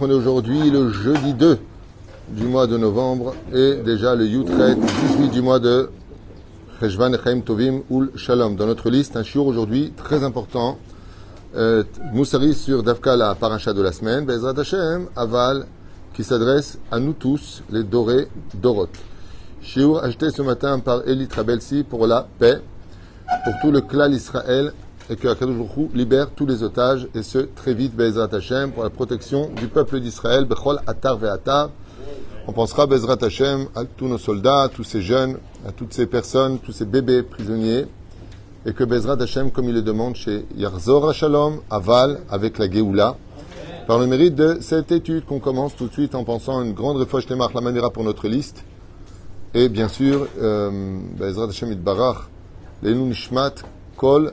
on est aujourd'hui le jeudi 2 du mois de novembre et déjà le Yutret, 18 du mois de Cheshvan Echaim Tovim Ul Shalom. Dans notre liste, un shiur aujourd'hui très important, euh, Moussari sur Davka, la paracha de la semaine, Bezrat Hashem, Aval, qui s'adresse à nous tous, les Dorés Dorot. Shiur acheté ce matin par Elie Trabelsi pour la paix, pour tout le clan Israël et que Akadosh libère tous les otages et ce très vite Bezrat Hashem pour la protection du peuple d'Israël Bechol Atar Ve'atar. On pensera Bezrat Hashem à tous nos soldats, à tous ces jeunes, à toutes ces personnes, tous ces bébés prisonniers et que Bezrat Hashem, comme il le demande chez Yarzor Shalom, Aval, avec la Géoula, par le mérite de cette étude qu'on commence tout de suite en pensant à une grande réfouche la manière pour notre liste. Et bien sûr, euh, Bezrat Hashem Itbarach, Leilun Nishmat, Kol,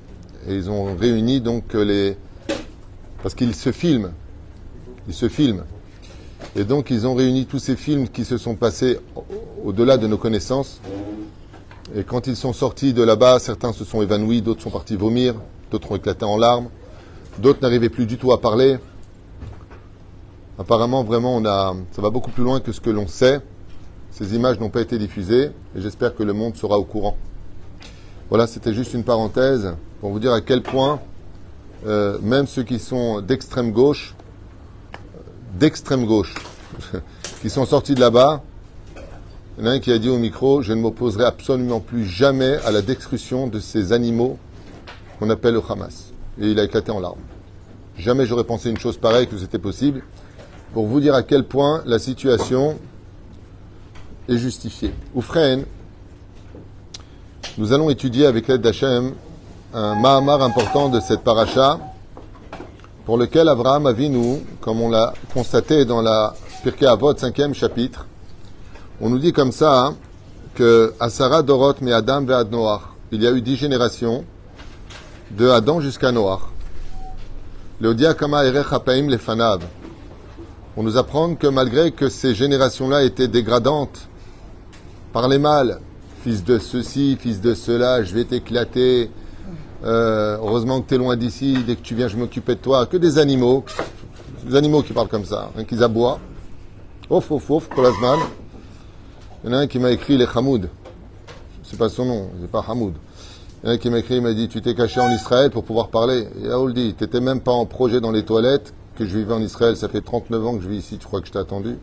Et ils ont réuni donc les. Parce qu'ils se filment. Ils se filment. Et donc ils ont réuni tous ces films qui se sont passés au-delà de nos connaissances. Et quand ils sont sortis de là-bas, certains se sont évanouis, d'autres sont partis vomir, d'autres ont éclaté en larmes, d'autres n'arrivaient plus du tout à parler. Apparemment, vraiment, on a, ça va beaucoup plus loin que ce que l'on sait. Ces images n'ont pas été diffusées et j'espère que le monde sera au courant. Voilà, c'était juste une parenthèse pour vous dire à quel point euh, même ceux qui sont d'extrême gauche, d'extrême gauche, qui sont sortis de là-bas, il y en a un qui a dit au micro, je ne m'opposerai absolument plus jamais à la destruction de ces animaux qu'on appelle le Hamas. Et il a éclaté en larmes. Jamais j'aurais pensé une chose pareille que c'était possible, pour vous dire à quel point la situation est justifiée. Oufren, nous allons étudier avec l'aide d'Hachem un Mahamar important de cette paracha, pour lequel Abraham Avinu, comme on l'a constaté dans la Pirkei Avot, cinquième chapitre, on nous dit comme ça hein, que Asara Dorot me Adam ve Noach, il y a eu dix générations de Adam jusqu'à Lefanav. On nous apprend que malgré que ces générations-là étaient dégradantes par les mâles, fils de ceci, fils de cela, je vais t'éclater, euh, heureusement que tu es loin d'ici, dès que tu viens, je m'occupais de toi. Que des animaux, des animaux qui parlent comme ça, hein, qui aboient. Ouf, ouf, ouf, Kolazman. Il y en a un qui m'a écrit les Hamoud. C'est pas son nom, c'est pas Hamoud. Il y en a un qui m'a écrit, il m'a dit Tu t'es caché en Israël pour pouvoir parler. Et dit Tu même pas en projet dans les toilettes que je vivais en Israël. Ça fait 39 ans que je vis ici, tu crois que je t'ai attendu?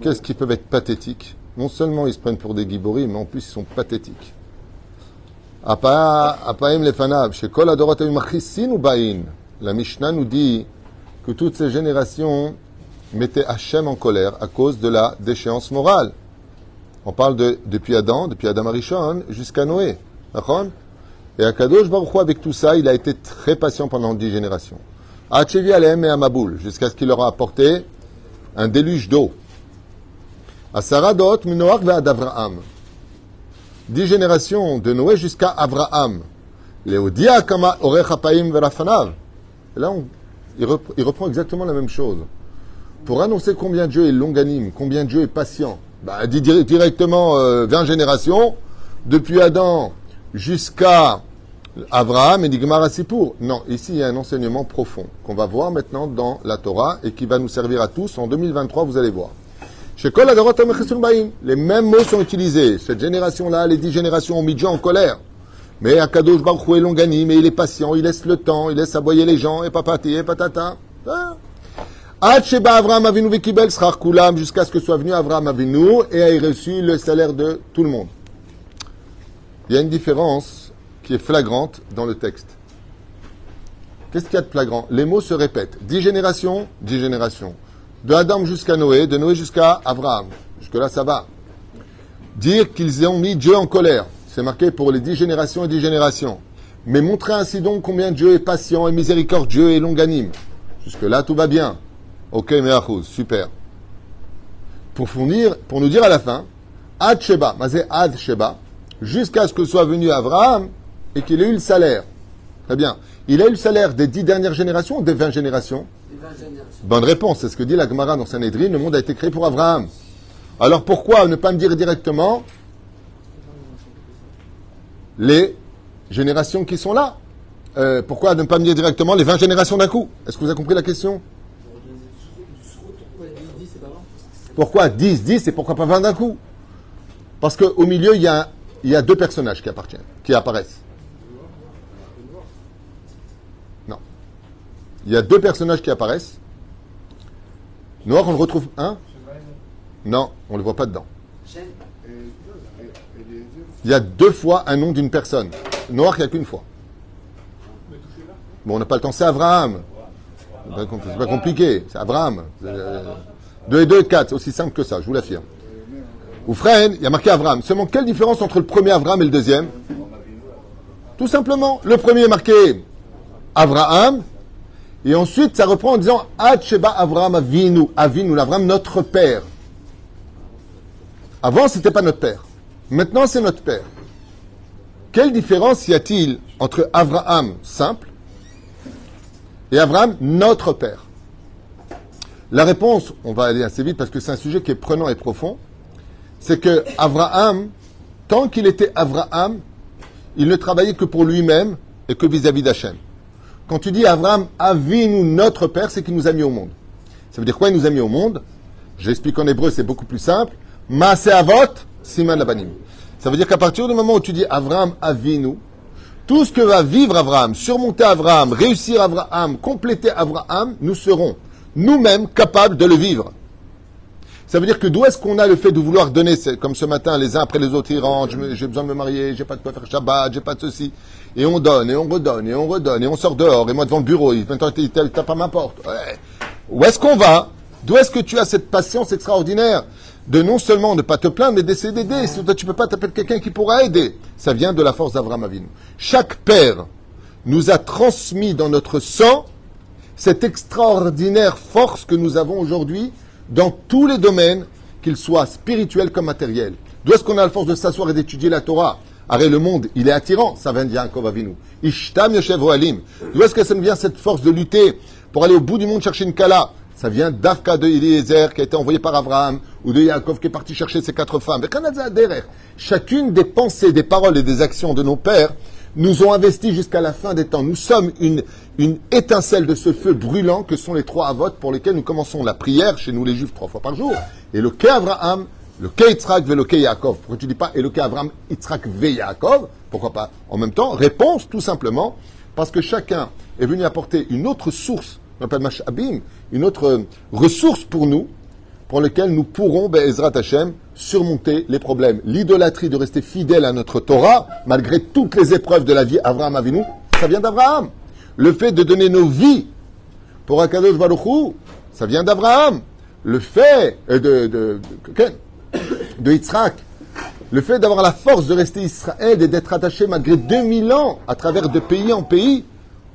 Qu'est-ce qui peuvent être pathétiques Non seulement ils se prennent pour des giboris, mais en plus ils sont pathétiques. Apaim lefanav, chez Kol Adorot ou Bain. La Mishnah nous dit que toutes ces générations mettaient Hachem en colère à cause de la déchéance morale. On parle de depuis Adam, depuis Adam Arishon jusqu'à Noé. Et Akadosh Baruch avec tout ça, il a été très patient pendant dix générations. Hachevi Alem et Amaboul, jusqu'à ce qu'il leur a apporté un déluge d'eau. À Saradot, Minoach ve Avraham dix générations de Noé jusqu'à Abraham. Kama verafanav. Là, on, il, reprend, il, reprend, exactement la même chose. Pour annoncer combien Dieu est longanime, combien Dieu est patient, bah, dit directement euh, 20 générations, depuis Adam jusqu'à Abraham et dit pour. Non, ici il y a un enseignement profond qu'on va voir maintenant dans la Torah et qui va nous servir à tous. En 2023, vous allez voir. Les mêmes mots sont utilisés. Cette génération-là, les dix générations ont mis Dieu en colère. Mais Akadosh Baruch Hu est longani, mais il est patient, il laisse le temps, il laisse aboyer les gens, et papati, et patata. Jusqu'à ce que soit venu Avraham Avinu et ait reçu le salaire de tout le monde. Il y a une différence qui est flagrante dans le texte. Qu'est-ce qu'il y a de flagrant? Les mots se répètent. Dix générations, dix générations de Adam jusqu'à Noé, de Noé jusqu'à Abraham. Jusque-là, ça va. Dire qu'ils ont mis Dieu en colère, c'est marqué pour les dix générations et dix générations. Mais montrer ainsi donc combien Dieu est patient et miséricordieux et longanime. Jusque-là, tout va bien. Ok, Meachuz, super. Pour, pour nous dire à la fin, Ad Sheba, Mazé Ad Sheba, jusqu'à ce que soit venu Abraham et qu'il ait eu le salaire. Très bien. Il a eu le salaire des dix dernières générations ou des vingt générations Bonne réponse, c'est ce que dit la Gemara dans Sanhedrin, le monde a été créé pour Abraham. Alors pourquoi ne pas me dire directement les générations qui sont là? Euh, Pourquoi ne pas me dire directement les 20 générations d'un coup? Est-ce que vous avez compris la question? Pourquoi 10, 10 et pourquoi pas 20 d'un coup? Parce qu'au milieu, il y, a, il y a deux personnages qui appartiennent, qui apparaissent. Il y a deux personnages qui apparaissent. Noir, on le retrouve un? Non, on ne le voit pas dedans. Il y a deux fois un nom d'une personne. Noir, il n'y a qu'une fois. Bon, on n'a pas le temps, c'est Abraham. C'est pas compliqué, c'est Abraham. 2 et 2 et 4, c'est aussi simple que ça, je vous l'affirme. Ou frère, il y a marqué Abraham. Seulement, quelle différence entre le premier Abraham et le deuxième? Tout simplement, le premier est marqué Abraham, et ensuite ça reprend en disant Sheba Abraham Avinu, Avinu, Abraham, notre père. Avant, c'était pas notre père. Maintenant, c'est notre père. Quelle différence y a-t-il entre Abraham simple et Abraham notre père? La réponse, on va aller assez vite parce que c'est un sujet qui est prenant et profond, c'est que Abraham, tant qu'il était Abraham, il ne travaillait que pour lui-même et que vis-à-vis d'Hachem. Quand tu dis Abraham, nous notre père, c'est qu'il nous a mis au monde. Ça veut dire quoi il nous a mis au monde? J'explique en hébreu, c'est beaucoup plus simple. Maase avot, siman labanim. Ça veut dire qu'à partir du moment où tu dis Abraham Avinu, tout ce que va vivre Abraham, surmonter Abraham, réussir Abraham, compléter Abraham, nous serons nous-mêmes capables de le vivre. Ça veut dire que d'où est-ce qu'on a le fait de vouloir donner, comme ce matin, les uns après les autres, ils rentrent, j'ai besoin de me marier, j'ai pas de quoi faire Shabbat, j'ai pas de ceci. Et on donne, et on redonne, et on redonne, et on sort dehors, et moi devant le bureau, il maintenant il tape à ma porte. Où est-ce qu'on va? D'où est-ce que tu as cette patience extraordinaire de non seulement ne pas te plaindre, mais d'essayer d'aider? Si tu peux pas t'appeler quelqu'un qui pourra aider. Ça vient de la force d'Avram Avinu. Chaque père nous a transmis dans notre sang cette extraordinaire force que nous avons aujourd'hui dans tous les domaines, qu'ils soient spirituels comme matériels. D'où est-ce qu'on a la force de s'asseoir et d'étudier la Torah? Arrête, le monde, il est attirant, ça vient de Yaakov Avinu. Ishtam Yoshev Alim. D'où est-ce que ça nous vient cette force de lutter pour aller au bout du monde chercher une Kala? Ça vient d'Afka de Eliezer qui a été envoyé par Abraham ou de Yaakov qui est parti chercher ses quatre femmes. Chacune des pensées, des paroles et des actions de nos pères nous ont investis jusqu'à la fin des temps. Nous sommes une, étincelle de ce feu brûlant que sont les trois avots pour lesquels nous commençons la prière chez nous les juifs trois fois par jour. Et le Abraham, le Yitzhak ve le Yaakov. Pourquoi tu dis pas et le Abraham, Yitzhak ve Yaakov? Pourquoi pas? En même temps Réponse tout simplement parce que chacun est venu apporter une autre source, on appelle Mashabim, une autre ressource pour nous, pour lesquelles nous pourrons, Ezrat Hashem, surmonter les problèmes. L'idolâtrie de rester fidèle à notre Torah, malgré toutes les épreuves de la vie, Abraham Avinu, ça vient d'Abraham. Le fait de donner nos vies pour Akadosh Baruch ça vient d'Abraham. Le fait euh, de, de, de, Yitzhak, le fait d'avoir la force de rester Israël et d'être attaché malgré 2000 ans à travers de pays en pays,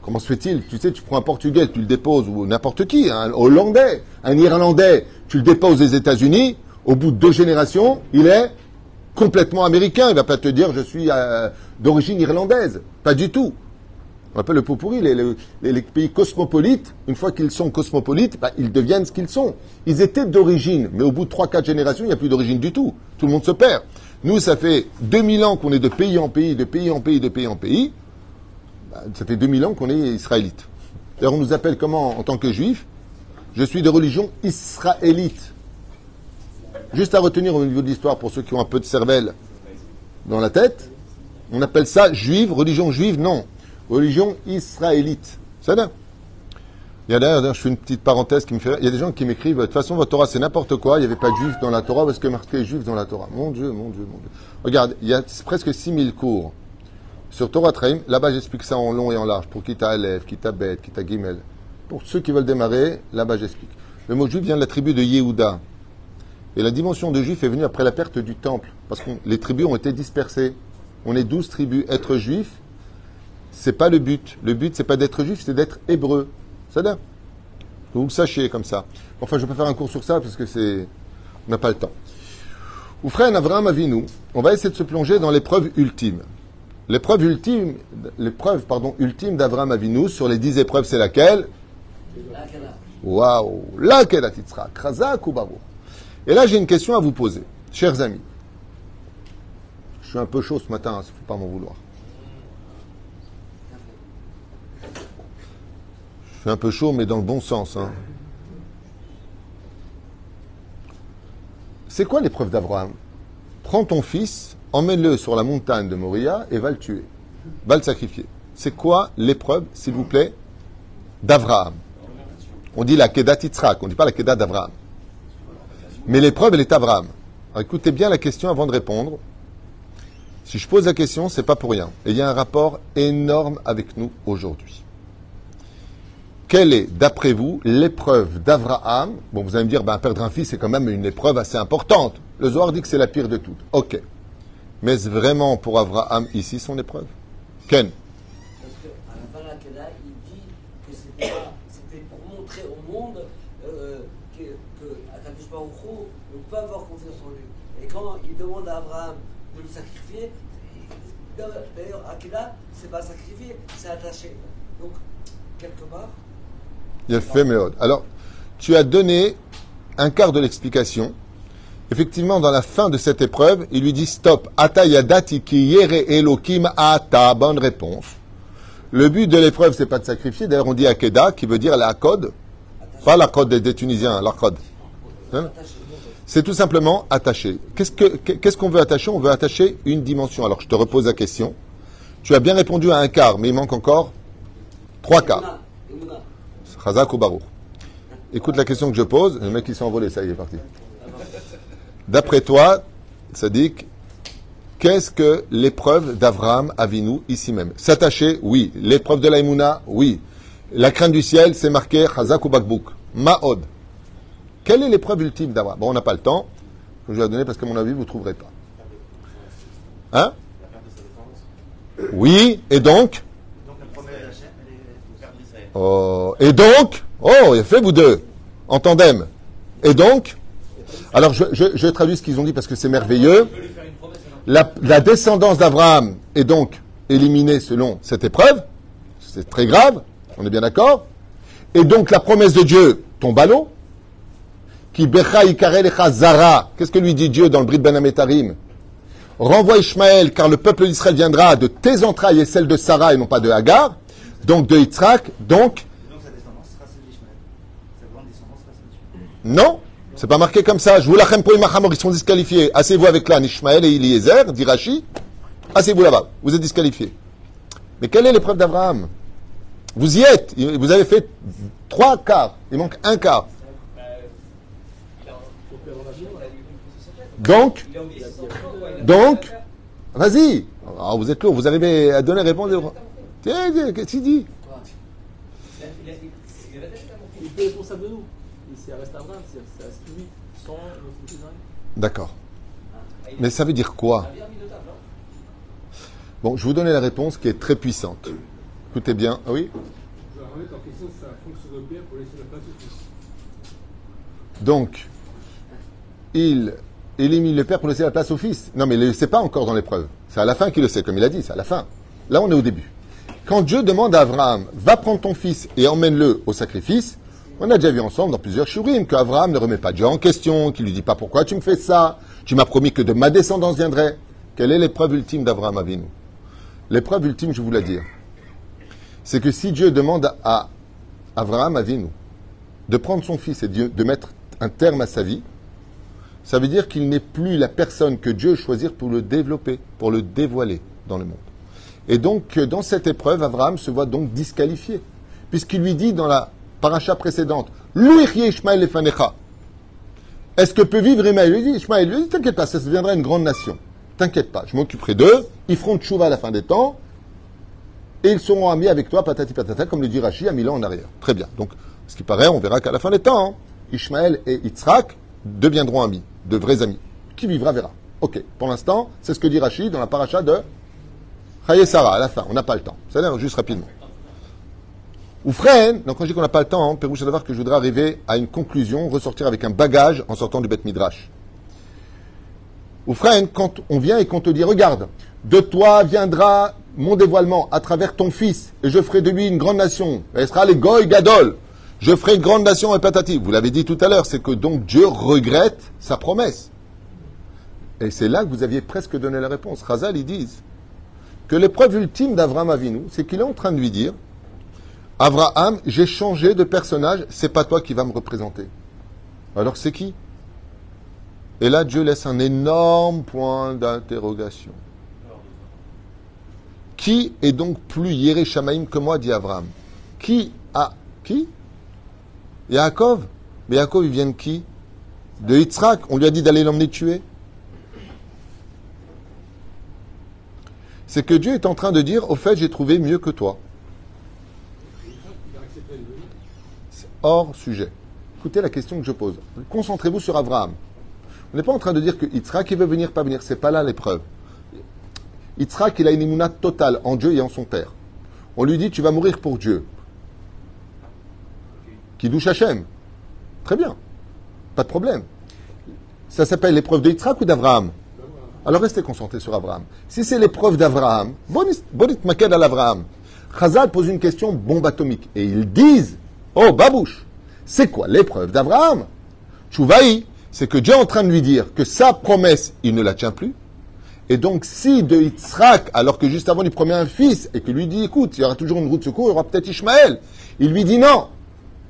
comment se fait-il? Tu sais, tu prends un Portugais, tu le déposes, ou n'importe qui, un Hollandais, un Irlandais, tu le déposes aux États-Unis, au bout de deux générations, il est complètement américain. Il va pas te dire je suis euh, d'origine irlandaise. Pas du tout. On appelle le pot pourri, les, pays cosmopolites, une fois qu'ils sont cosmopolites, bah, ils deviennent ce qu'ils sont. Ils étaient d'origine, mais au bout de 3-4 générations, il n'y a plus d'origine du tout. Tout le monde se perd. Nous, ça fait 2000 ans qu'on est de pays en pays, de pays en pays, de pays en pays. Bah, ça fait 2000 ans qu'on est israélite. D'ailleurs, on nous appelle comment en tant que juifs? Je suis de religion israélite. Juste à retenir au niveau de l'histoire, pour ceux qui ont un peu de cervelle dans la tête, on appelle ça juive, religion juive, non religion israélite. C'est là. Il y a d'ailleurs, je fais une petite parenthèse qui me fait. Il y a des gens qui m'écrivent, de toute façon, votre Torah, c'est n'importe quoi. Il n'y avait pas de juifs dans la Torah parce que marqué juif dans la Torah? Mon Dieu, mon Dieu, mon Dieu. Regarde, il y a presque 6000 cours sur Torah Traim. Là-bas, j'explique ça en long et en large pour Kita Aleph, Kita Bet, Kita Gimel. Pour ceux qui veulent démarrer, là-bas, j'explique. Le mot juif vient de la tribu de Yehuda. Et la dimension de juif est venue après la perte du temple. Parce que les tribus ont été dispersées. On est 12 tribus. Être juif, c'est pas le but. Le but, c'est pas d'être juif, c'est d'être hébreu. C'est Vous le sachiez comme ça. Enfin, je peux faire un cours sur ça parce que c'est. On n'a pas le temps. Ou frère Abraham Avinu, on va essayer de se plonger dans l'épreuve ultime. L'épreuve ultime, l'épreuve, pardon, ultime d'Abraham Avinu sur les dix épreuves, c'est laquelle? Waouh Laquelle Titzra Krazak ou Et là, j'ai une question à vous poser, chers amis. Je suis un peu chaud ce matin, il ne faut pas m'en vouloir. Je suis un peu chaud, mais dans le bon sens. Hein. C'est quoi l'épreuve d'Abraham? Prends ton fils, emmène-le sur la montagne de Moria et va le tuer. Va le sacrifier. C'est quoi l'épreuve, s'il vous plaît, d'Abraham? On dit la Kedat Yitzhak, on ne dit pas la Kedat d'Abraham. Mais l'épreuve, elle est Abraham. écoutez bien la question avant de répondre. Si je pose la question, c'est pas pour rien. Et il y a un rapport énorme avec nous aujourd'hui. Quelle est, d'après vous, l'épreuve d'Abraham? Bon, vous allez me dire, ben, perdre un fils, c'est quand même une épreuve assez importante. Le Zohar dit que c'est la pire de toutes. Ok. Mais est-ce vraiment pour Abraham ici son épreuve? Ken Parce qu'à la fin de la Kedah, il dit que c'était pas- c'était pour montrer au monde euh, que, que Akadosh Baruch Hu, on peut avoir confiance en lui. Et quand il demande à Abraham de le sacrifier, d'ailleurs, Akela, c'est pas sacrifié, c'est attaché. Donc, quelque part, Il a fait Méod. Alors, tu as donné un quart de l'explication. Effectivement, dans la fin de cette épreuve, il lui dit stop. Ata yadati ki yere elokim ata. Bonne réponse. Le but de l'épreuve, c'est pas de sacrifier. D'ailleurs, on dit akeda, qui veut dire la code. Pas la code des, des Tunisiens, la code. Hein? C'est tout simplement attaché. Qu'est-ce que- qu'est-ce qu'on veut attacher? On veut attacher une dimension. Alors, je te repose la question. Tu as bien répondu à un quart, mais il manque encore trois quarts. Chazak ou Baruch? Écoute la question que je pose. Le mec, il s'est envolé, ça y est, parti. D'après toi, Sadik, qu'est-ce que l'épreuve d'Avraham Avinu ici même? S'attacher, oui. L'épreuve de l'Aïmouna, oui. La crainte du ciel, c'est marqué Chazak ou Bakbouk. Ma'od. Quelle est l'épreuve ultime d'Avraham Bon, on n'a pas le temps. Je vais la donner parce qu'à mon avis, vous ne trouverez pas. Hein? Oui, et donc? Oh, et donc, oh, il a fait vous deux, en tandem. Et donc, alors je traduis ce qu'ils ont dit parce que c'est merveilleux. La, la descendance d'Abraham est donc éliminée selon cette épreuve. C'est très grave, on est bien d'accord. Et donc la promesse de Dieu tombe à l'eau. Qui becha ikarel echa zara. Qu'est-ce que lui dit Dieu dans le Brit Ben Ametarim? Renvoie Ishmaël, car le peuple d'Israël viendra de tes entrailles et celles de Sarah et non pas de Hagar. Donc de Yitzhak, donc. Non, c'est pas marqué comme ça. Je vous lachem pour Imachamor, ils sont disqualifiés. Asseyez-vous avec l'âne, Ishmaël et Eliezer, dit Rashi. Asseyez-vous là-bas, vous êtes disqualifiés. Mais quelle est l'épreuve d'Abraham? Vous y êtes, vous avez fait trois quarts, il manque un quart. Donc, donc, vas-y. Ah, vous êtes lourd, vous avez à donner réponse. Tiens, tiens, qu'est-ce qu'il dit? Il est responsable de nous. C'est reste Abraham, c'est lui, sans. D'accord. Mais ça veut dire quoi? Bon, je vais vous donner la réponse qui est très puissante. Écoutez bien. Ah oui? Je vais remettre en question sa fonction de père pour laisser la place au fils. Donc, il élimine le père pour laisser la place au fils. Non, mais il ne le sait pas encore dans l'épreuve. C'est à la fin qu'il le sait, comme il a dit, c'est à la fin. Là, on est au début. Quand Dieu demande à Abraham, va prendre ton fils et emmène-le au sacrifice, on a déjà vu ensemble dans plusieurs shurim qu'Abraham ne remet pas Dieu en question, qu'il lui dit pas pourquoi tu me fais ça, tu m'as promis que de ma descendance viendrait. Quelle est l'épreuve ultime d'Abraham Avinu? L'épreuve ultime, je vous la dire, c'est que si Dieu demande à Abraham Avinu de prendre son fils et de mettre un terme à sa vie, ça veut dire qu'il n'est plus la personne que Dieu choisir pour le développer, pour le dévoiler dans le monde. Et donc, euh, dans cette épreuve, Abraham se voit donc disqualifié, puisqu'il lui dit dans la paracha précédente, Ishmael Efanecha. Est-ce que peut vivre Ishmael? Il lui dit, Ishmael, il lui dit, t'inquiète pas, ça deviendra une grande nation. T'inquiète pas, je m'occuperai d'eux, ils feront tchouva à la fin des temps, et ils seront amis avec toi, patati patata, comme le dit Rashi, à mille ans en arrière. Très bien. Donc, ce qui paraît, on verra qu'à la fin des temps, hein, Ishmael et Yitzhak deviendront amis, de vrais amis. Qui vivra verra. Ok. Pour l'instant, c'est ce que dit Rashi dans la paracha de Sarah, à la fin. On n'a pas le temps. Ça l'air juste rapidement. Ou donc quand je dis qu'on n'a pas le temps, Pérouche à que je voudrais arriver à une conclusion, ressortir avec un bagage en sortant du Beth Midrash. Ou quand on vient et qu'on te dit, regarde, de toi viendra mon dévoilement à travers ton fils, et je ferai de lui une grande nation. Elle sera les Goy Gadol. Je ferai une grande nation et. Vous l'avez dit tout à l'heure, c'est que donc Dieu regrette sa promesse. Et c'est là que vous aviez presque donné la réponse. Chazal, ils disent que l'épreuve ultime d'Avraham Avinu, c'est qu'il est en train de lui dire Avraham, j'ai changé de personnage, c'est pas toi qui vas me représenter. Alors c'est qui? Et là, Dieu laisse un énorme point d'interrogation. Qui est donc plus Yéré Shamaïm que moi, dit Abraham Qui a. Qui? Yaakov Mais Yaakov, il vient de qui? De Yitzhak. On lui a dit d'aller l'emmener tuer. C'est que Dieu est en train de dire Au fait, j'ai trouvé mieux que toi. C'est hors sujet. Écoutez la question que je pose. Concentrez-vous sur Abraham. On n'est pas en train de dire que Yitzhak il veut venir, pas venir. C'est pas là l'épreuve. Yitzhak, il a une immunat totale en Dieu et en son père. On lui dit, tu vas mourir pour Dieu. Qui douche Hachem. Très bien. Pas de problème. Ça s'appelle l'épreuve de Yitzhak ou d'Abraham Alors restez concentrés sur Abraham. Si c'est l'épreuve d'Abraham, bonit maked à l'Abraham. Chazal pose une question bombe atomique. Et ils disent, oh babouche, c'est quoi l'épreuve d'Abraham Chouvaï, c'est que Dieu est en train de lui dire que sa promesse, il ne la tient plus. Et donc, si de Yitzhak, alors que juste avant il promet un fils, et que lui dit, écoute, il y aura toujours une route de secours, il y aura peut-être Ishmaël. Il lui dit non.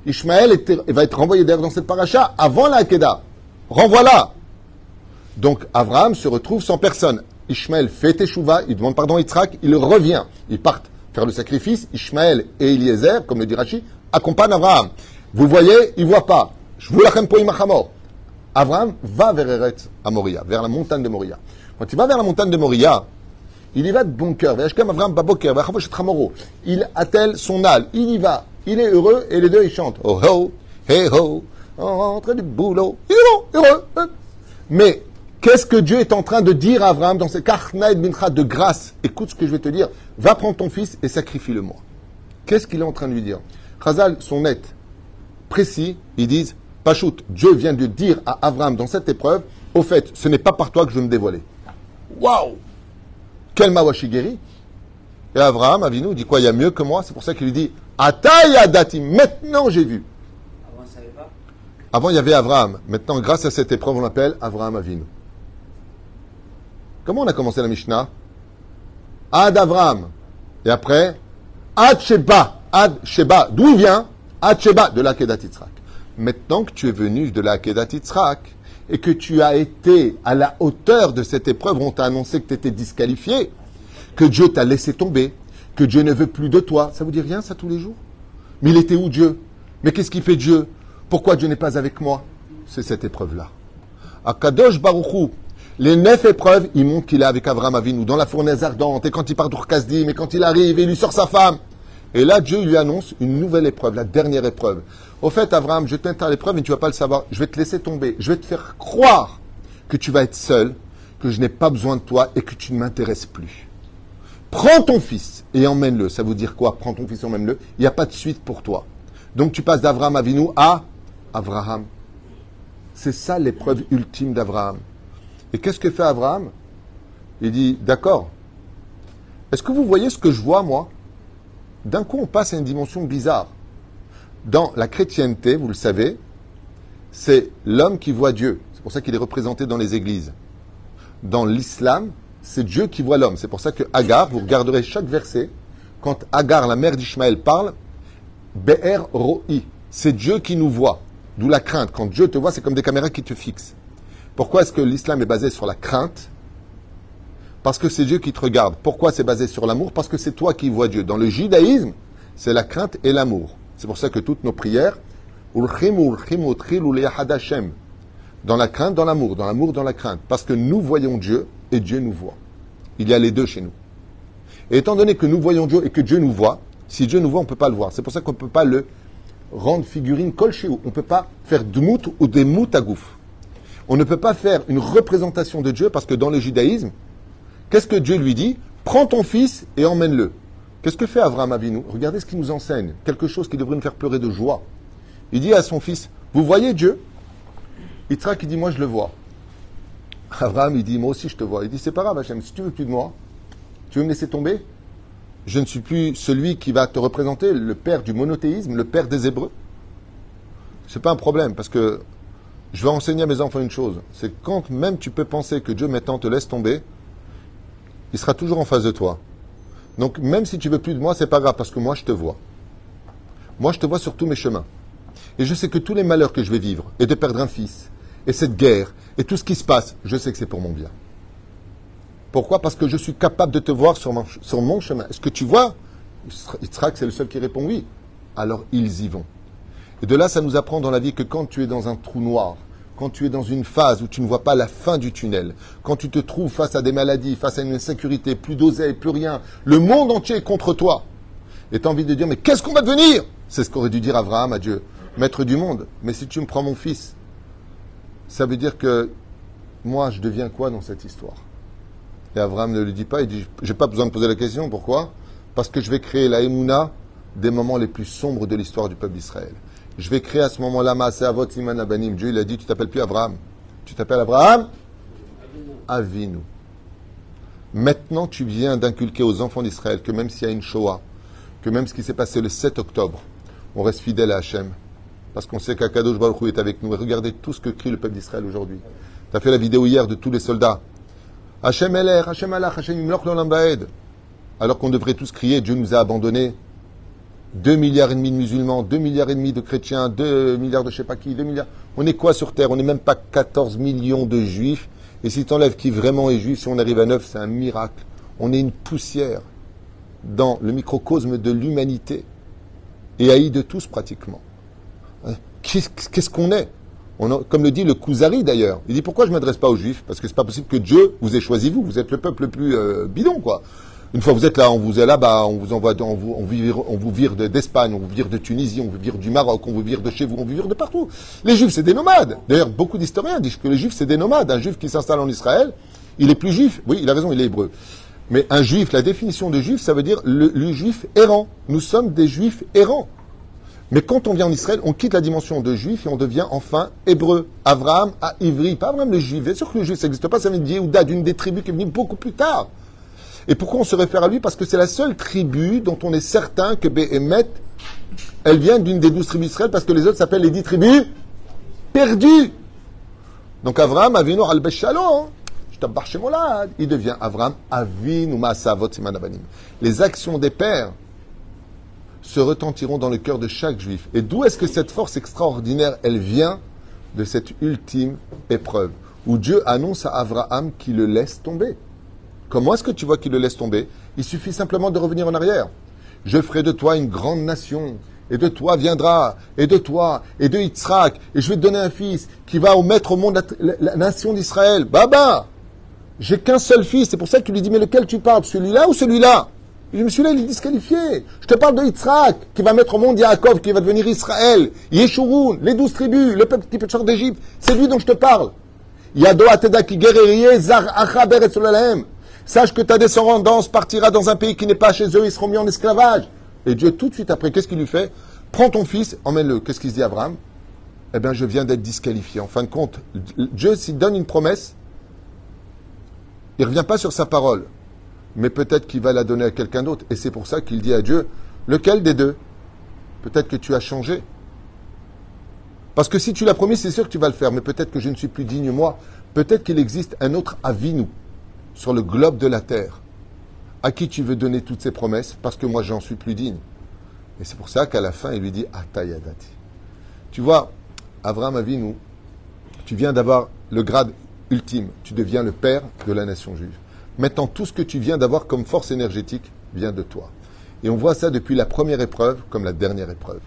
Ishmaël va être renvoyé d'ailleurs dans cette paracha avant la Hakeda. Renvoie-la. Donc, Abraham se retrouve sans personne. Ishmaël fait Teshuvah, il demande pardon à Yitzhak, il revient. Ils partent faire le sacrifice. Ishmaël et Eliezer, comme le dit Rashi, accompagnent Abraham. Vous voyez, il ne voit pas. Je vous lachem po imachamor. Abraham va vers Eretz à Moria, vers la montagne de Moria. Quand il va vers la montagne de Moria, il y va de bon cœur. Il attelle son âle, il y va, il est heureux et les deux ils chantent. Oh ho, hey ho, on du boulot. Il est heureux. Mais qu'est-ce que Dieu est en train de dire à Abraham dans ces karnaïd mincha de grâce? Écoute ce que je vais te dire. Va prendre ton fils et sacrifie-le-moi. Qu'est-ce qu'il est en train de lui dire? Chazal sont nets, précis. Ils disent Pachout, Dieu vient de dire à Abraham dans cette épreuve Au fait, ce n'est pas par toi que je vais me dévoiler. Waouh Quel mawashigeri Et Abraham, Avinu, dit quoi? Il y a mieux que moi C'est pour ça qu'il lui dit Ataya dati, maintenant j'ai vu. Avant, on ne savait pas? Avant, il y avait Abraham. Maintenant, grâce à cette épreuve, on l'appelle Abraham Avinu. Comment on a commencé la Mishnah? Ad Abraham. Et après, Ad Sheba. Ad Sheba. D'où il vient? Ad Sheba, de l'Akedat Yitzhak. Maintenant que tu es venu de l'Akedat Yitzhak et que tu as été à la hauteur de cette épreuve, on t'a annoncé que tu étais disqualifié, que Dieu t'a laissé tomber, que Dieu ne veut plus de toi. Ça vous dit rien, ça, tous les jours? Mais il était où Dieu? Mais qu'est-ce qui fait Dieu? Pourquoi Dieu n'est pas avec moi? C'est cette épreuve-là. À Kadosh Baruchou, les neuf épreuves, il montre qu'il est avec Abraham Avinu dans la fournaise ardente, et quand il part d'Urkazdim, et quand il arrive, il lui sort sa femme. Et là, Dieu lui annonce une nouvelle épreuve, la dernière épreuve. Au fait, Abraham, je t'interdis l'épreuve, mais tu vas pas le savoir. Je vais te laisser tomber. Je vais te faire croire que tu vas être seul, que je n'ai pas besoin de toi et que tu ne m'intéresses plus. Prends ton fils et emmène-le. Ça veut dire quoi Prends ton fils et emmène-le? Il n'y a pas de suite pour toi. Donc tu passes d'Abraham Avinu à Abraham. C'est ça l'épreuve ultime d'Abraham. Et qu'est-ce que fait Abraham Il dit, d'accord. Est-ce que vous voyez ce que je vois, moi? D'un coup, on passe à une dimension bizarre. Dans la chrétienté, vous le savez, c'est l'homme qui voit Dieu. C'est pour ça qu'il est représenté dans les églises. Dans l'islam, c'est Dieu qui voit l'homme. C'est pour ça que Agar, vous regarderez chaque verset, quand Agar, la mère d'Ishmaël, parle, Be'er Ro'i, c'est Dieu qui nous voit. D'où la crainte. Quand Dieu te voit, c'est comme des caméras qui te fixent. Pourquoi est-ce que l'islam est basé sur la crainte? Parce que c'est Dieu qui te regarde. Pourquoi c'est basé sur l'amour? Parce que c'est toi qui vois Dieu. Dans le judaïsme, c'est la crainte et l'amour. C'est pour ça que toutes nos prières, dans la crainte, dans l'amour, dans l'amour, dans la crainte. Parce que nous voyons Dieu et Dieu nous voit. Il y a les deux chez nous. Et étant donné que nous voyons Dieu et que Dieu nous voit, si Dieu nous voit, on ne peut pas le voir. C'est pour ça qu'on ne peut pas le rendre figurine kolchéou. On ne peut pas faire dmout ou des mout à gouffre. On ne peut pas faire une représentation de Dieu parce que dans le judaïsme, qu'est-ce que Dieu lui dit? Prends ton fils et emmène-le. Qu'est-ce que fait Abraham Avinu? Regardez ce qu'il nous enseigne. Quelque chose qui devrait nous faire pleurer de joie. Il dit à son fils, vous voyez Dieu? Yitzhak, il dit, moi je le vois. Abraham, il dit, moi aussi je te vois. Il dit, c'est pas grave Hachem, si tu veux plus de moi, tu veux me laisser tomber? Je ne suis plus celui qui va te représenter, le père du monothéisme, le père des Hébreux. C'est pas un problème, parce que je vais enseigner à mes enfants une chose. C'est quand même tu peux penser que Dieu maintenant te laisse tomber, il sera toujours en face de toi. Donc même si tu veux plus de moi, c'est pas grave, parce que moi je te vois. Moi je te vois sur tous mes chemins. Et je sais que tous les malheurs que je vais vivre, et de perdre un fils, et cette guerre, et tout ce qui se passe, je sais que c'est pour mon bien. Pourquoi? Parce que je suis capable de te voir sur mon, chemin. Est-ce que tu vois? Yitzhak, c'est le seul qui répond oui. Alors ils y vont. Et de là, ça nous apprend dans la vie que quand tu es dans un trou noir, quand tu es dans une phase où tu ne vois pas la fin du tunnel, quand tu te trouves face à des maladies, face à une insécurité, plus d'oseille, plus rien, le monde entier est contre toi. Et tu as envie de dire, mais qu'est-ce qu'on va devenir? C'est ce qu'aurait dû dire Abraham à Dieu, maître du monde. Mais si tu me prends mon fils, ça veut dire que moi, je deviens quoi dans cette histoire? Et Abraham ne le dit pas, il dit, j'ai pas besoin de poser la question, pourquoi? Parce que je vais créer la Emouna des moments les plus sombres de l'histoire du peuple d'Israël. Je vais créer à ce moment-là Avot Siman Abanim. Dieu, il a dit, tu t'appelles plus Abraham. Tu t'appelles Abraham? Avinu. Maintenant, tu viens d'inculquer aux enfants d'Israël que même s'il y a une Shoah, que même ce qui s'est passé le 7 octobre, on reste fidèle à Hachem. Parce qu'on sait qu'Akadosh Baruch Hu est avec nous. Et regardez tout ce que crie le peuple d'Israël aujourd'hui. Tu as fait la vidéo hier de tous les soldats. Hachem Eler, Hachem Allah, Hachem Imloch Baed. Alors qu'on devrait tous crier, Dieu nous a abandonnés. 2 milliards et demi de musulmans, 2 milliards et demi de chrétiens, 2 milliards de je sais pas qui, 2 milliards. On est quoi sur Terre? On n'est même pas 14 millions de juifs. Et si tu enlèves qui vraiment est juif, si on arrive à 9, c'est un miracle. On est une poussière dans le microcosme de l'humanité et haï de tous pratiquement. Qu'est-ce qu'on est? Comme le dit le Kuzari d'ailleurs. Il dit pourquoi je ne m'adresse pas aux juifs? Parce que c'est pas possible que Dieu vous ait choisi vous. Vous êtes le peuple le plus euh, bidon quoi. Une fois vous êtes là, on vous est là-bas, on vous envoie, on vous, on vire, on vous vire d'Espagne, on vous vire de Tunisie, on vous vire du Maroc, on vous vire de chez vous, on vous vire de partout. Les Juifs, c'est des nomades. D'ailleurs, beaucoup d'historiens disent que les Juifs, c'est des nomades. Un Juif qui s'installe en Israël, il est plus Juif. Oui, il a raison, il est hébreu. Mais un Juif, la définition de Juif, ça veut dire le, Juif errant. Nous sommes des Juifs errants. Mais quand on vient en Israël, on quitte la dimension de juif et on devient enfin hébreu. Abraham à Ivry, pas Abraham le juif. Bien sûr que le juif, ça n'existe pas, ça vient de Yehuda, d'une des tribus qui est venue beaucoup plus tard. Et pourquoi on se réfère à lui? Parce que c'est la seule tribu dont on est certain que Béhémet, elle vient d'une des douze tribus d'Israël, parce que les autres s'appellent les dix tribus perdues. Donc Avram Avinu al Beshalom, il devient Avram Avinu Masavot Les actions des pères se retentiront dans le cœur de chaque juif. Et d'où est-ce que cette force extraordinaire, elle vient de cette ultime épreuve, où Dieu annonce à Abraham qu'il le laisse tomber? Comment est-ce que tu vois qu'il le laisse tomber? Il suffit simplement de revenir en arrière. Je ferai de toi une grande nation, et de toi viendra, et de toi, et de Yitzhak, et je vais te donner un fils qui va mettre au monde la, nation d'Israël. Baba J'ai qu'un seul fils, c'est pour ça qu'il lui dit, mais lequel tu parles? Celui-là ou celui-là? Il dit, mais celui-là, il est disqualifié. Je te parle de Yitzhak, qui va mettre au monde Yaakov, qui va devenir Israël, Yeshurun, les douze tribus, le peuple qui peut sortir d'Égypte. C'est lui dont je te parle. Sache que ta descendance partira dans un pays qui n'est pas chez eux, ils seront mis en esclavage. Et Dieu, tout de suite après, qu'est-ce qu'il lui fait? Prends ton fils, emmène-le. Qu'est-ce qu'il se dit à Abraham? Eh bien, je viens d'être disqualifié. En fin de compte, Dieu, s'il donne une promesse, il ne revient pas sur sa parole. Mais peut-être qu'il va la donner à quelqu'un d'autre. Et c'est pour ça qu'il dit à Dieu, lequel des deux? Peut-être que tu as changé. Parce que si tu l'as promis, c'est sûr que tu vas le faire. Mais peut-être que je ne suis plus digne, moi. Peut-être qu'il existe un autre nous sur le globe de la terre, à qui tu veux donner toutes ces promesses Parce que moi, j'en suis plus digne. Et c'est pour ça qu'à la fin, il lui dit Atayadati. Tu vois, Abraham Avinu, tu viens d'avoir le grade ultime. Tu deviens le père de la nation juive. Maintenant, tout ce que tu viens d'avoir comme force énergétique vient de toi. Et on voit ça depuis la première épreuve comme la dernière épreuve.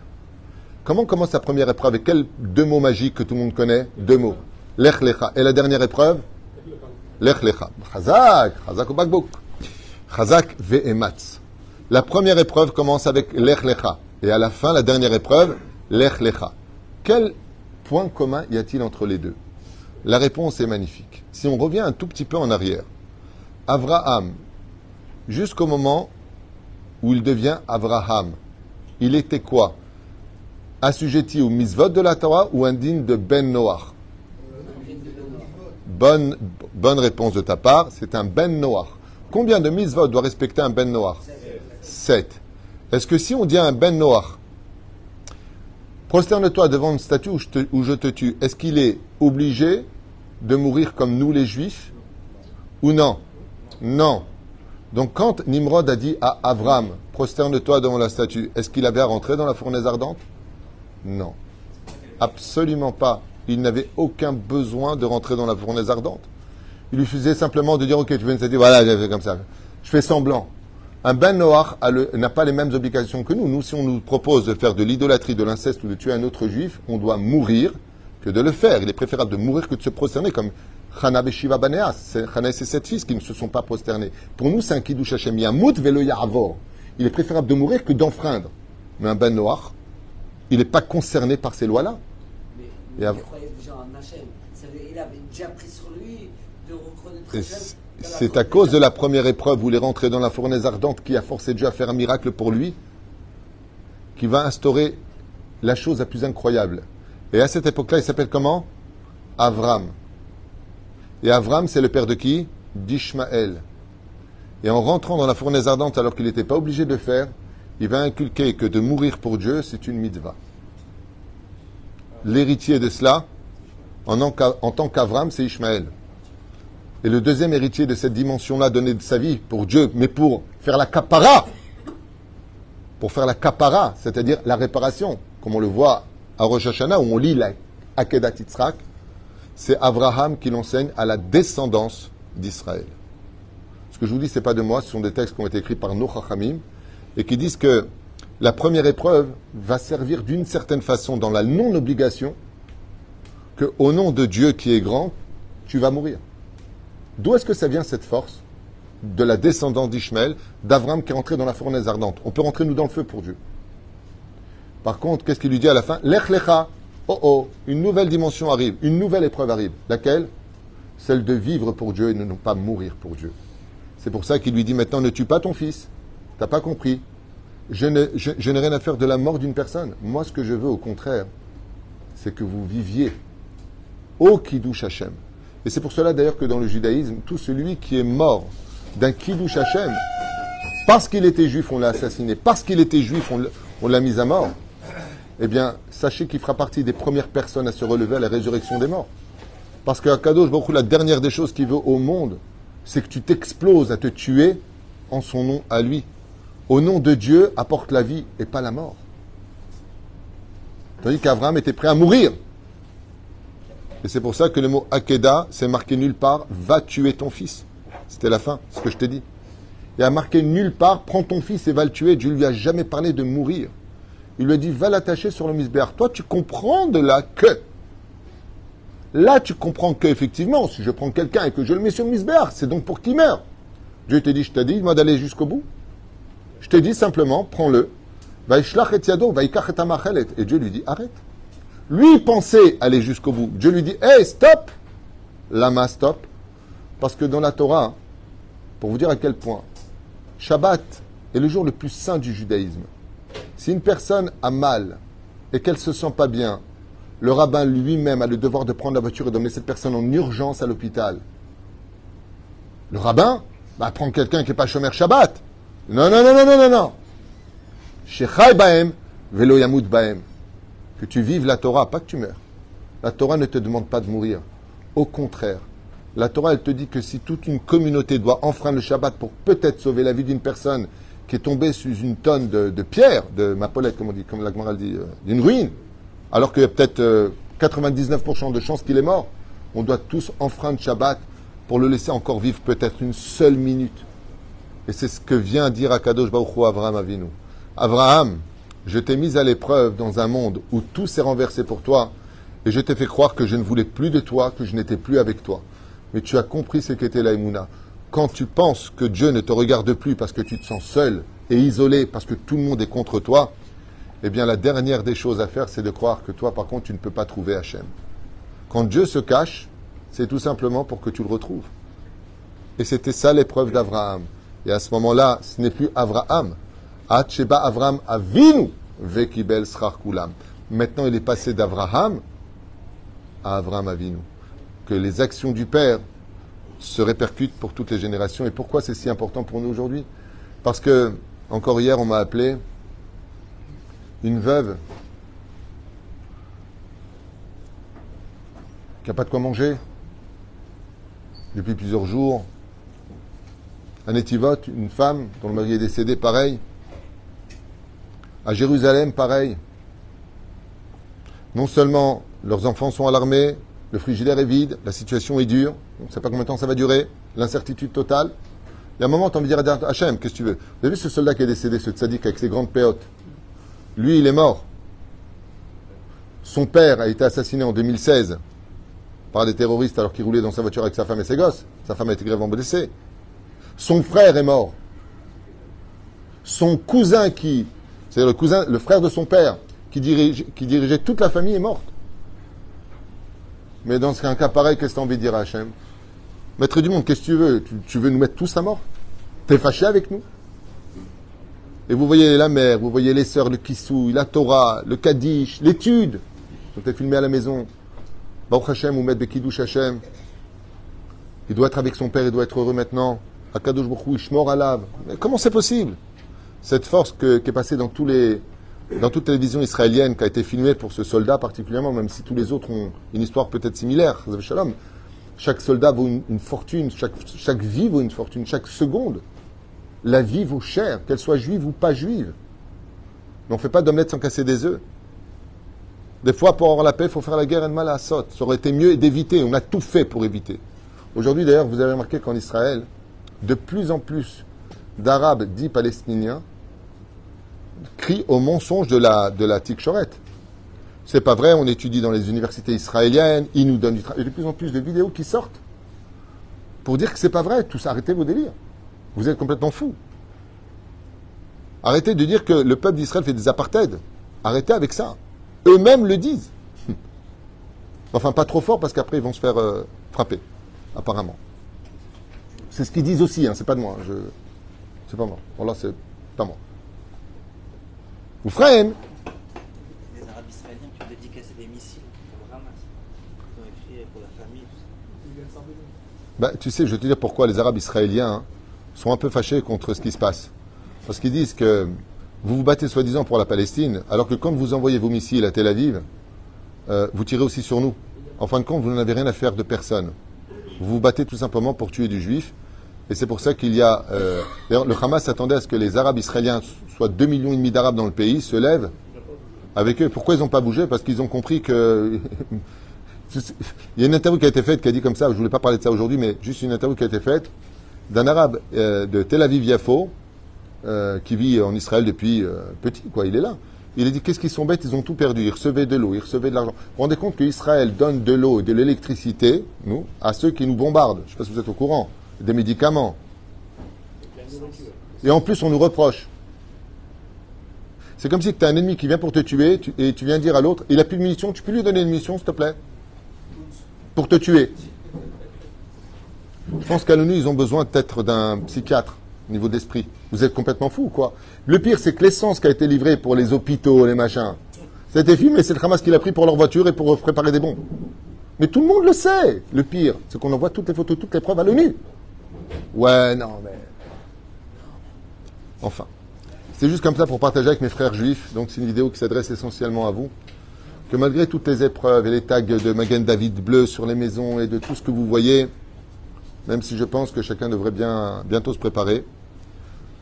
Comment commence la première épreuve Et quels deux mots magiques que tout le monde connaît? Deux mots. Lech lecha. Et la dernière épreuve? Lech lecha. Chazak, chazak ou bakbouk. Chazak ve'ematz. La première épreuve commence avec lech lecha. Et à la fin, la dernière épreuve, lech lecha. Quel point commun y a-t-il entre les deux? La réponse est magnifique. Si on revient un tout petit peu en arrière, Abraham, jusqu'au moment où il devient Avraham, il était quoi? Assujetti au misvot de la Torah ou indigne de Ben Noach bonne, réponse de ta part, c'est un Ben Noach. Combien de misvot doit respecter un Ben Noach 7. Est-ce que si on dit à un Ben Noach, prosterne-toi devant une statue où je te tue, est-ce qu'il est obligé de mourir comme nous les Juifs ou non? Non. Donc quand Nimrod a dit à Avram, prosterne-toi devant la statue, est-ce qu'il avait à rentrer dans la fournaise ardente? Non. Absolument pas. Il n'avait aucun besoin de rentrer dans la fournaise ardente. Il lui suffisait simplement de dire, ok, tu veux une statue, voilà, j'ai fait comme ça. Je fais semblant. Un Ben Noach le- n'a pas les mêmes obligations que nous. Nous, si on nous propose de faire de l'idolâtrie, de l'inceste ou de tuer un autre juif, on doit mourir que de le faire. Il est préférable de mourir que de se prosterner, comme Chana Beshiva Baneas. Chana et ses sept fils qui ne se sont pas prosternés. Pour nous, c'est un Kiddush Hashem. Yamut velo. Il est préférable de mourir que d'enfreindre. Mais un Ben Noach, il n'est pas concerné par ces lois-là. Mais, il croyait déjà en Hachem. Il avait déjà pris sur lui de reconnaître Hachem. C'est à cause de la première épreuve où il est rentré dans la fournaise ardente qui a forcé Dieu à faire un miracle pour lui, qui va instaurer la chose la plus incroyable. Et à cette époque-là, il s'appelle comment? Avram. Et Avram, c'est le père de qui? D'Ishmaël. Et en rentrant dans la fournaise ardente alors qu'il n'était pas obligé de faire, il va inculquer que de mourir pour Dieu, c'est une mitzvah. L'héritier de cela, en, tant qu'Avram, c'est Ishmaël. Et le deuxième héritier de cette dimension-là, donner de sa vie pour Dieu, mais pour faire la capara, pour faire la capara, c'est-à-dire la réparation, comme on le voit à Rosh Hashanah, où on lit la Akedat Yitzhak, c'est Abraham qui l'enseigne à la descendance d'Israël. Ce que je vous dis, ce n'est pas de moi, ce sont des textes qui ont été écrits par nos Chachamim, et qui disent que la première épreuve va servir d'une certaine façon dans la non-obligation que, au nom de Dieu qui est grand, tu vas mourir. D'où est-ce que ça vient cette force de la descendance d'Ishmaël, d'Avram qui est rentré dans la fournaise ardente? On peut rentrer nous dans le feu pour Dieu. Par contre, qu'est-ce qu'il lui dit à la fin? Lech lecha, oh oh, une nouvelle dimension arrive, une nouvelle épreuve arrive. Laquelle? Celle de vivre pour Dieu et de ne pas mourir pour Dieu. C'est pour ça qu'il lui dit maintenant ne tue pas ton fils. T'as pas compris? Je n'ai rien à faire de la mort d'une personne. Moi, ce que je veux, au contraire, c'est que vous viviez au Kiddush Hashem. Et c'est pour cela d'ailleurs que dans le judaïsme, tout celui qui est mort d'un Kiddush Hashem, parce qu'il était juif, on l'a assassiné, parce qu'il était juif, on l'a mis à mort, eh bien, sachez qu'il fera partie des premières personnes à se relever à la résurrection des morts. Parce qu'à Kadosh Baruch la dernière des choses qu'il veut au monde, c'est que tu t'exploses à te tuer en son nom à lui. Au nom de Dieu, apporte la vie et pas la mort. Tandis qu'Abraham était prêt à mourir. Et c'est pour ça que le mot Akeda, c'est marqué nulle part, va tuer ton fils. C'était la fin, ce que je t'ai dit. Il a marqué nulle part, prends ton fils et va le tuer. Dieu lui a jamais parlé de mourir. Il lui a dit, va l'attacher sur le misbéar. Toi, tu comprends de là que. Là, tu comprends que, effectivement, si je prends quelqu'un et que je le mets sur le misbéar, c'est donc pour qu'il meure. Dieu te dit, je t'ai dit, moi, d'aller jusqu'au bout. Je t'ai dit simplement, prends-le. Et Dieu lui dit, arrête. Lui il pensait aller jusqu'au bout. Dieu lui dit, hey, stop Lama, stop. Parce que dans la Torah, pour vous dire à quel point, Shabbat est le jour le plus saint du judaïsme. Si une personne a mal et qu'elle se sent pas bien, le rabbin lui-même a le devoir de prendre la voiture et d'emmener cette personne en urgence à l'hôpital. Le rabbin va prendre quelqu'un qui n'est pas chômeur Shabbat. Non, non, non, non, non, non, non. Shechai baem, velo yamut baem. Que tu vives la Torah, pas que tu meurs. La Torah ne te demande pas de mourir. Au contraire, la Torah, elle te dit que si toute une communauté doit enfreindre le Shabbat pour peut-être sauver la vie d'une personne qui est tombée sous une tonne de, de pierre, de mapolette, comme on dit, comme la Gemara le dit, euh, d'une ruine, alors qu'il y a peut-être euh, 99% de chances qu'il est mort, on doit tous enfreindre Shabbat pour le laisser encore vivre peut-être une seule minute. Et c'est ce que vient dire Akadosh Baruch Hu Avraham Avinu. Abraham, je t'ai mis à l'épreuve dans un monde où tout s'est renversé pour toi, et je t'ai fait croire que je ne voulais plus de toi, que je n'étais plus avec toi. Mais tu as compris ce qu'était la Emouna. Quand tu penses que Dieu ne te regarde plus parce que tu te sens seul et isolé, parce que tout le monde est contre toi, eh bien la dernière des choses à faire, c'est de croire que toi, par contre, tu ne peux pas trouver Hachem. Quand Dieu se cache, c'est tout simplement pour que tu le retrouves. Et c'était ça l'épreuve d'Abraham. Et à ce moment-là, ce n'est plus Abraham. Ad sheba Avram avinu vekibel schar kulam. Maintenant, il est passé d'Avraham à Avram avinu. Que les actions du Père se répercutent pour toutes les générations. Et pourquoi c'est si important pour nous aujourd'hui? Parce que, encore hier, on m'a appelé une veuve qui n'a pas de quoi manger depuis plusieurs jours. À Netivot, une femme dont le mari est décédé, pareil. À Jérusalem, pareil. Non seulement leurs enfants sont alarmés, le frigidaire est vide, la situation est dure, on ne sait pas combien de temps ça va durer, l'incertitude totale. Il y a un moment, tu as envie de dire Hachem, qu'est-ce que tu veux? Vous avez vu ce soldat qui est décédé, ce tzaddik avec ses grandes péotes? Lui, il est mort. Son père a été assassiné en 2016 par des terroristes alors qu'il roulait dans sa voiture avec sa femme et ses gosses. Sa femme a été gravement blessée. Son frère est mort. Son cousin qui, c'est le cousin, le frère de son père, qui, dirige, qui dirigeait toute la famille est morte. Mais dans un cas pareil, qu'est-ce que tu as envie de dire à Hachem? Maître du monde, qu'est-ce que tu veux? Tu, veux nous mettre tous à mort? T'es fâché avec nous? Et vous voyez la mère, vous voyez les sœurs, le kissou, la Torah, le Kaddish, l'étude. Sont été filmés à la maison. Baruch Hashem ou Med Bekidouche Hashem. Il doit être avec son père, il doit être heureux maintenant. Akadosh Baruch Hu, Ishmor Alav. Mais comment c'est possible? Cette force qui est passée dans tous les dans toute télévision israélienne qui a été filmée pour ce soldat particulièrement, même si tous les autres ont une histoire peut-être similaire, chaque soldat vaut une, une fortune, chaque, chaque vie vaut une fortune, chaque seconde. La vie vaut cher, qu'elle soit juive ou pas juive. Mais on ne fait pas d'omelette sans casser des œufs. Des fois, pour avoir la paix, il faut faire la guerre et mal à Ça aurait été mieux d'éviter. On a tout fait pour éviter. Aujourd'hui, d'ailleurs, vous avez remarqué qu'en Israël, de plus en plus d'Arabes dits palestiniens crient au mensonge de la, de la. C'est pas vrai, on étudie dans les universités israéliennes, ils nous donnent du travail. Il y a de plus en plus de vidéos qui sortent pour dire que c'est pas vrai. Tout ça, arrêtez vos délires. Vous êtes complètement fous. Arrêtez de dire que le peuple d'Israël fait des apartheids. Arrêtez avec ça. Eux-mêmes le disent. Enfin, pas trop fort parce qu'après ils vont se faire euh, frapper, apparemment. C'est ce qu'ils disent aussi, hein, c'est pas de moi. Je... C'est pas moi. Bon, là, c'est pas moi. Vous ferez Les Arabes israéliens qui ont dédicacé des missiles pour le Hamas. Ils ont écrit pour la famille. Bah, tu sais, je vais te dire pourquoi les Arabes israéliens hein, sont un peu fâchés contre ce qui se passe. Parce qu'ils disent que vous vous battez soi-disant pour la Palestine, alors que quand vous envoyez vos missiles à Tel Aviv, euh, vous tirez aussi sur nous. En fin de compte, vous n'avez rien à faire de personne. Vous vous battez tout simplement pour tuer du juif. Et c'est pour ça qu'il y a... euh, D'ailleurs, le Hamas attendait à ce que les Arabes israéliens, soit 2 millions et demi d'Arabes dans le pays, se lèvent avec eux. Pourquoi ils n'ont pas bougé? Parce qu'ils ont compris que... Il y a une interview qui a été faite qui a dit comme ça, je ne voulais pas parler de ça aujourd'hui, mais juste une interview qui a été faite d'un arabe euh, de Tel Aviv-Yafo, euh, qui vit en Israël depuis euh, petit, quoi, il est là. Il a dit qu'est-ce qu'ils sont bêtes, ils ont tout perdu, ils recevaient de l'eau, ils recevaient de l'argent. Vous vous rendez compte qu'Israël donne de l'eau et de l'électricité, nous, à ceux qui nous bombardent, je ne sais pas si vous êtes au courant, des médicaments. Et en plus, on nous reproche. C'est comme si tu as un ennemi qui vient pour te tuer tu- et tu viens dire à l'autre, il a plus de munitions, tu peux lui donner une munition, s'il te plaît Pour te tuer. Je pense qu'à l'ONU, ils ont besoin peut-être d'un psychiatre au niveau d'esprit. Vous êtes complètement fou, quoi. Le pire, c'est que l'essence qui a été livrée pour les hôpitaux, les machins, ça a été filmé, c'est le Hamas qui l'a pris pour leur voiture et pour préparer des bombes. Mais tout le monde le sait. Le pire, c'est qu'on envoie toutes les photos, toutes les preuves à l'ONU. Ouais, non, mais. Enfin. C'est juste comme ça pour partager avec mes frères juifs. Donc, c'est une vidéo qui s'adresse essentiellement à vous. Que malgré toutes les épreuves et les tags de Magen David bleu sur les maisons et de tout ce que vous voyez, même si je pense que chacun devrait bien, bientôt se préparer.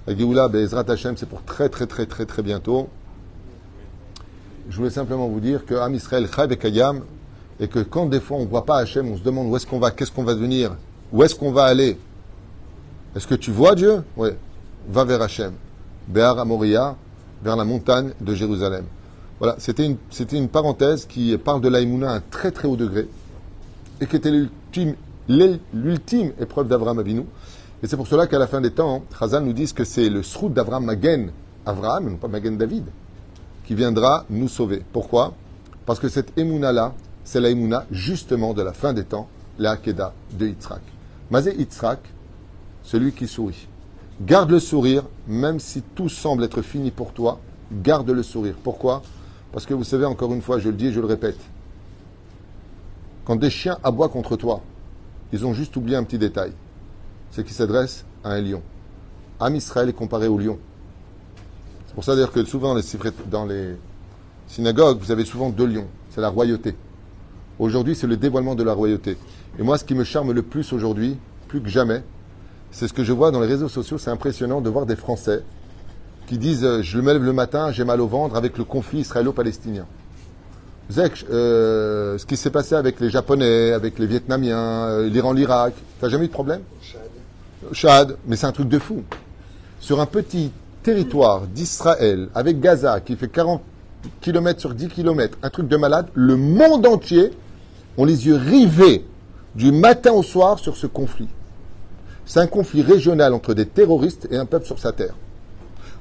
La Géoula, Bezrat Hashem, c'est pour très très très très très bientôt. Je voulais simplement vous dire que Am Israël Chai Kayam, et que quand des fois on ne voit pas Hachem, on se demande où est-ce qu'on va, qu'est-ce qu'on va devenir, où est-ce qu'on va aller. Est-ce que tu vois Dieu? Oui. Va vers Hachem. Béar Amoria, vers la montagne de Jérusalem. Voilà, c'était une, une parenthèse qui parle de l'Aïmouna à un très très haut degré et qui était l'ultime, l'ul- l'ultime épreuve d'Abraham Avinu. Et c'est pour cela qu'à la fin des temps, Chazal nous dit que c'est le srout d'Abraham Magen, Abraham, non pas Magen David, qui viendra nous sauver. Pourquoi? Parce que cette émouna-là, c'est la émouna justement de la fin des temps, la Hakeda de Yitzhak. Mazé Yitzhak, celui qui sourit. Garde le sourire, même si tout semble être fini pour toi, garde le sourire. Pourquoi? Parce que vous savez, encore une fois, je le dis et je le répète, quand des chiens aboient contre toi, ils ont juste oublié un petit détail. C'est qu'ils s'adressent à un lion. Am Israël est comparé au lion. C'est pour ça que souvent dans les synagogues, vous avez souvent deux lions. C'est la royauté. Aujourd'hui, c'est le dévoilement de la royauté. Et moi, ce qui me charme le plus aujourd'hui, plus que jamais, c'est ce que je vois dans les réseaux sociaux. C'est impressionnant de voir des Français qui disent euh, Je me lève le matin, j'ai mal au ventre avec le conflit israélo-palestinien. Vous savez, que, euh, ce qui s'est passé avec les Japonais, avec les Vietnamiens, euh, l'Iran, l'Irak, t'as jamais eu de problème? Chad, mais c'est un truc de fou. Sur un petit territoire d'Israël, avec Gaza, qui fait 40 km sur 10 km, un truc de malade, le monde entier ont les yeux rivés du matin au soir sur ce conflit. C'est un conflit régional entre des terroristes et un peuple sur sa terre.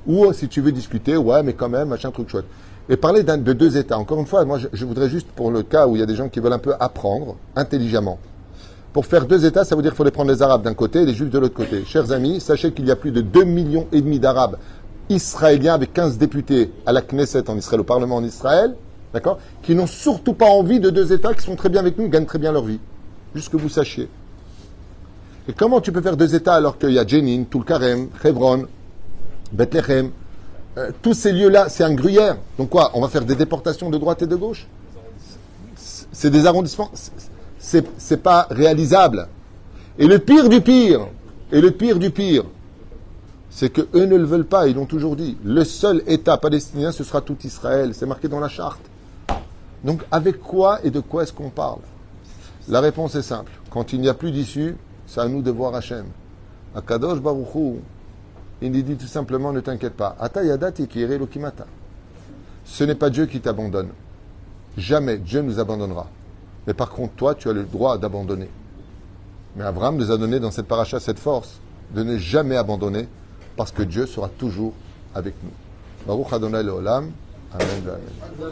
Ou si tu veux discuter, ouais, mais quand même, machin, truc chouette. Et parler de deux États. Encore une fois, moi, je, je voudrais juste, pour le cas où il y a des gens qui veulent un peu apprendre intelligemment, pour faire deux États, ça veut dire qu'il faut les prendre les Arabes d'un côté et les Juifs de l'autre côté. Chers amis, sachez qu'il y a plus de 2 millions et demi d'Arabes israéliens avec 15 députés à la Knesset en Israël, au Parlement en Israël, d'accord, qui n'ont surtout pas envie de deux États qui sont très bien avec nous, gagnent très bien leur vie. Juste que vous sachiez. Et comment tu peux faire deux États alors qu'il y a Jenin, Tulkarem, Hebron, Bethléem, euh, tous ces lieux-là, c'est un gruyère. Donc quoi On va faire des déportations de droite et de gauche? C'est- des arrondissements? C'est pas réalisable. Et le pire du pire, et le pire du pire, c'est que eux ne le veulent pas. Ils l'ont toujours dit. Le seul État palestinien, ce sera tout Israël. C'est marqué dans la charte. Donc avec quoi et de quoi est-ce qu'on parle? La réponse est simple. Quand il n'y a plus d'issue, c'est à nous de voir Hachem. Akadosh Baruch Hu, il nous dit tout simplement ne t'inquiète pas. Ce n'est pas Dieu qui t'abandonne. Jamais Dieu nous abandonnera. Mais par contre, toi, tu as le droit d'abandonner. Mais Abraham nous a donné dans cette paracha cette force de ne jamais abandonner parce que Dieu sera toujours avec nous. Baruch Adonai Leolam. Amen. Amen.